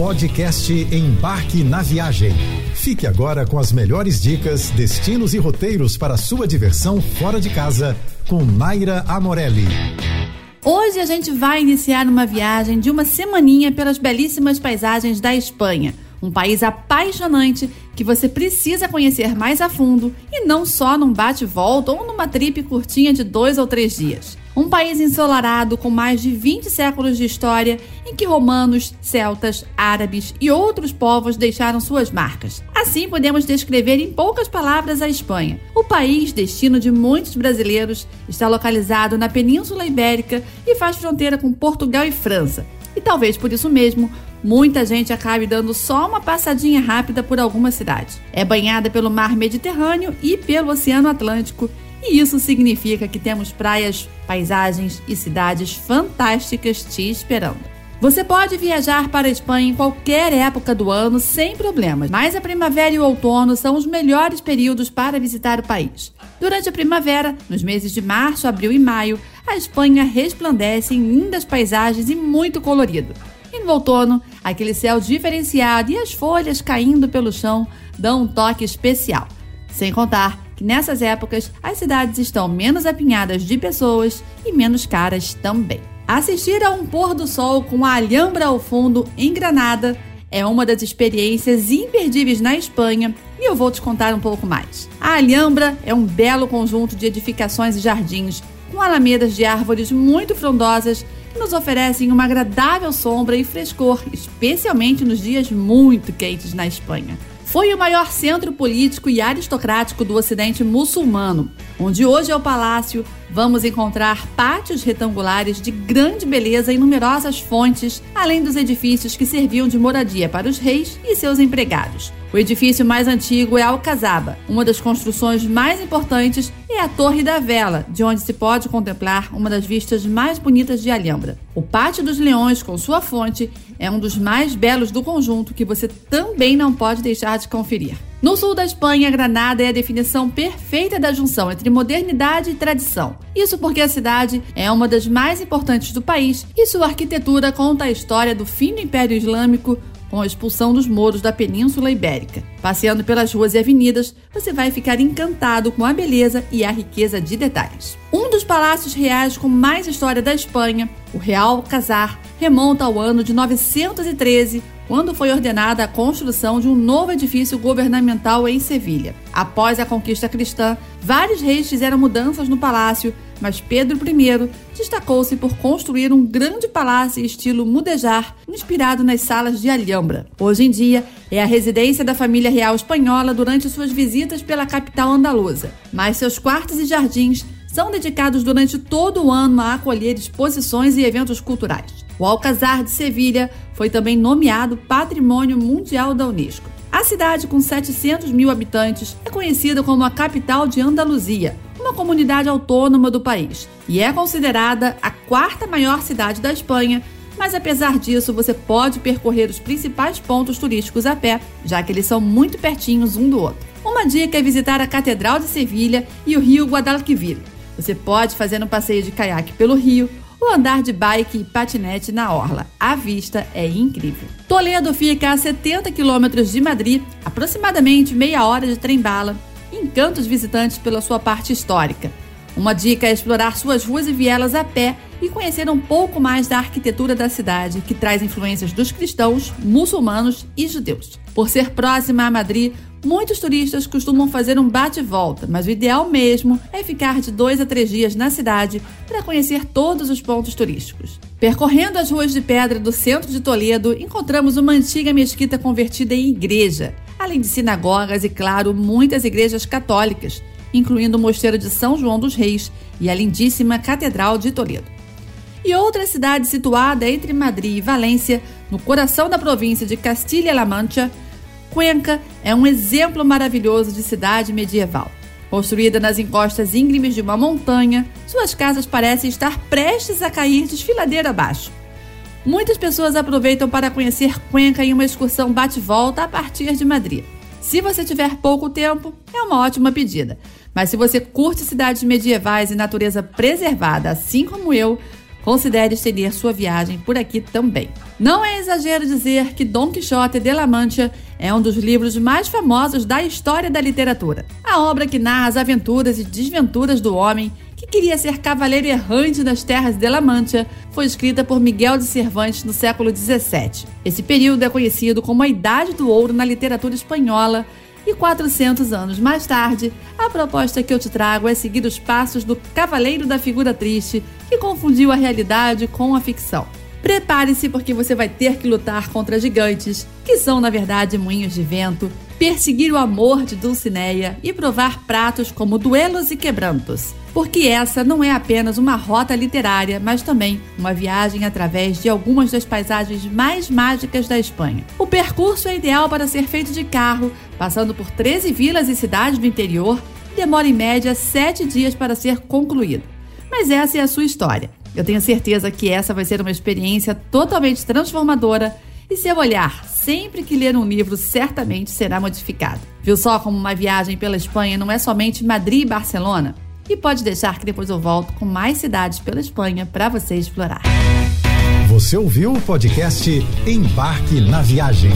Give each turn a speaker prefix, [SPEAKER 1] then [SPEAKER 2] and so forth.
[SPEAKER 1] Podcast Embarque na Viagem. Fique agora com as melhores dicas, destinos e roteiros para sua diversão fora de casa com Naira Amorelli.
[SPEAKER 2] Hoje a gente vai iniciar uma viagem de uma semaninha pelas belíssimas paisagens da Espanha. Um país apaixonante que você precisa conhecer mais a fundo e não só num bate-volta ou numa trip curtinha de dois ou três dias. Um país ensolarado com mais de 20 séculos de história em que romanos, celtas, árabes e outros povos deixaram suas marcas. Assim podemos descrever em poucas palavras a Espanha. O país, destino de muitos brasileiros, está localizado na Península Ibérica e faz fronteira com Portugal e França. E talvez por isso mesmo, muita gente acabe dando só uma passadinha rápida por alguma cidade. É banhada pelo mar Mediterrâneo e pelo Oceano Atlântico e isso significa que temos praias, paisagens e cidades fantásticas te esperando. Você pode viajar para a Espanha em qualquer época do ano sem problemas, mas a primavera e o outono são os melhores períodos para visitar o país. Durante a primavera, nos meses de março, abril e maio, a Espanha resplandece em lindas paisagens e muito colorido. E no outono, aquele céu diferenciado e as folhas caindo pelo chão dão um toque especial. Sem contar que nessas épocas as cidades estão menos apinhadas de pessoas e menos caras também. Assistir a um pôr do sol com a Alhambra ao fundo em Granada é uma das experiências imperdíveis na Espanha e eu vou te contar um pouco mais. A Alhambra é um belo conjunto de edificações e jardins com alamedas de árvores muito frondosas que nos oferecem uma agradável sombra e frescor, especialmente nos dias muito quentes na Espanha foi o maior centro político e aristocrático do Ocidente muçulmano, onde hoje é o palácio. Vamos encontrar pátios retangulares de grande beleza e numerosas fontes, além dos edifícios que serviam de moradia para os reis e seus empregados. O edifício mais antigo é Alcazaba. Uma das construções mais importantes é a Torre da Vela, de onde se pode contemplar uma das vistas mais bonitas de Alhambra. O Pátio dos Leões, com sua fonte, é um dos mais belos do conjunto que você também não pode deixar de conferir. No sul da Espanha, Granada é a definição perfeita da junção entre modernidade e tradição. Isso porque a cidade é uma das mais importantes do país e sua arquitetura conta a história do fim do Império Islâmico, com a expulsão dos mouros da Península Ibérica. Passeando pelas ruas e avenidas, você vai ficar encantado com a beleza e a riqueza de detalhes. Um dos palácios reais com mais história da Espanha, o Real Casar, remonta ao ano de 913, quando foi ordenada a construção de um novo edifício governamental em Sevilha. Após a conquista cristã, vários reis fizeram mudanças no palácio, mas Pedro I destacou-se por construir um grande palácio estilo mudejar, inspirado nas salas de Alhambra. Hoje em dia, é a residência da família real espanhola durante suas visitas pela capital andaluza, mas seus quartos e jardins são dedicados durante todo o ano a acolher exposições e eventos culturais. O Alcazar de Sevilha foi também nomeado Patrimônio Mundial da Unesco. A cidade, com 700 mil habitantes, é conhecida como a capital de Andaluzia, uma comunidade autônoma do país, e é considerada a quarta maior cidade da Espanha. Mas apesar disso, você pode percorrer os principais pontos turísticos a pé, já que eles são muito pertinhos um do outro. Uma dica é visitar a Catedral de Sevilha e o rio Guadalquivir. Você pode fazer um passeio de caiaque pelo rio ou andar de bike e patinete na orla. A vista é incrível. Toledo fica a 70 quilômetros de Madrid, aproximadamente meia hora de trem-bala, encanta os visitantes pela sua parte histórica. Uma dica é explorar suas ruas e vielas a pé e conhecer um pouco mais da arquitetura da cidade, que traz influências dos cristãos, muçulmanos e judeus. Por ser próxima a Madrid, muitos turistas costumam fazer um bate-volta, mas o ideal mesmo é ficar de dois a três dias na cidade para conhecer todos os pontos turísticos. Percorrendo as ruas de pedra do centro de Toledo, encontramos uma antiga mesquita convertida em igreja, além de sinagogas e, claro, muitas igrejas católicas, incluindo o Mosteiro de São João dos Reis e a lindíssima Catedral de Toledo. E outra cidade situada entre Madrid e Valência, no coração da província de Castilha-La Mancha, Cuenca é um exemplo maravilhoso de cidade medieval. Construída nas encostas íngremes de uma montanha, suas casas parecem estar prestes a cair desfiladeira abaixo. Muitas pessoas aproveitam para conhecer Cuenca em uma excursão bate-volta a partir de Madrid. Se você tiver pouco tempo, é uma ótima pedida. Mas se você curte cidades medievais e natureza preservada, assim como eu, considere estender sua viagem por aqui também. Não é exagero dizer que Dom Quixote de la Mancha é um dos livros mais famosos da história da literatura. A obra que narra as aventuras e desventuras do homem que queria ser cavaleiro errante nas terras de La Mancha foi escrita por Miguel de Cervantes no século XVII. Esse período é conhecido como a Idade do Ouro na literatura espanhola e 400 anos mais tarde, a proposta que eu te trago é seguir os passos do Cavaleiro da Figura Triste, que confundiu a realidade com a ficção. Prepare-se porque você vai ter que lutar contra gigantes, que são na verdade moinhos de vento, perseguir o amor de Dulcineia e provar pratos como duelos e quebrantos. Porque essa não é apenas uma rota literária, mas também uma viagem através de algumas das paisagens mais mágicas da Espanha. O percurso é ideal para ser feito de carro, passando por 13 vilas e cidades do interior, e demora em média 7 dias para ser concluído. Mas essa é a sua história. Eu tenho certeza que essa vai ser uma experiência totalmente transformadora e seu olhar, sempre que ler um livro, certamente será modificado. Viu só como uma viagem pela Espanha não é somente Madrid e Barcelona? E pode deixar que depois eu volto com mais cidades pela Espanha para você explorar.
[SPEAKER 1] Você ouviu o podcast Embarque na Viagem.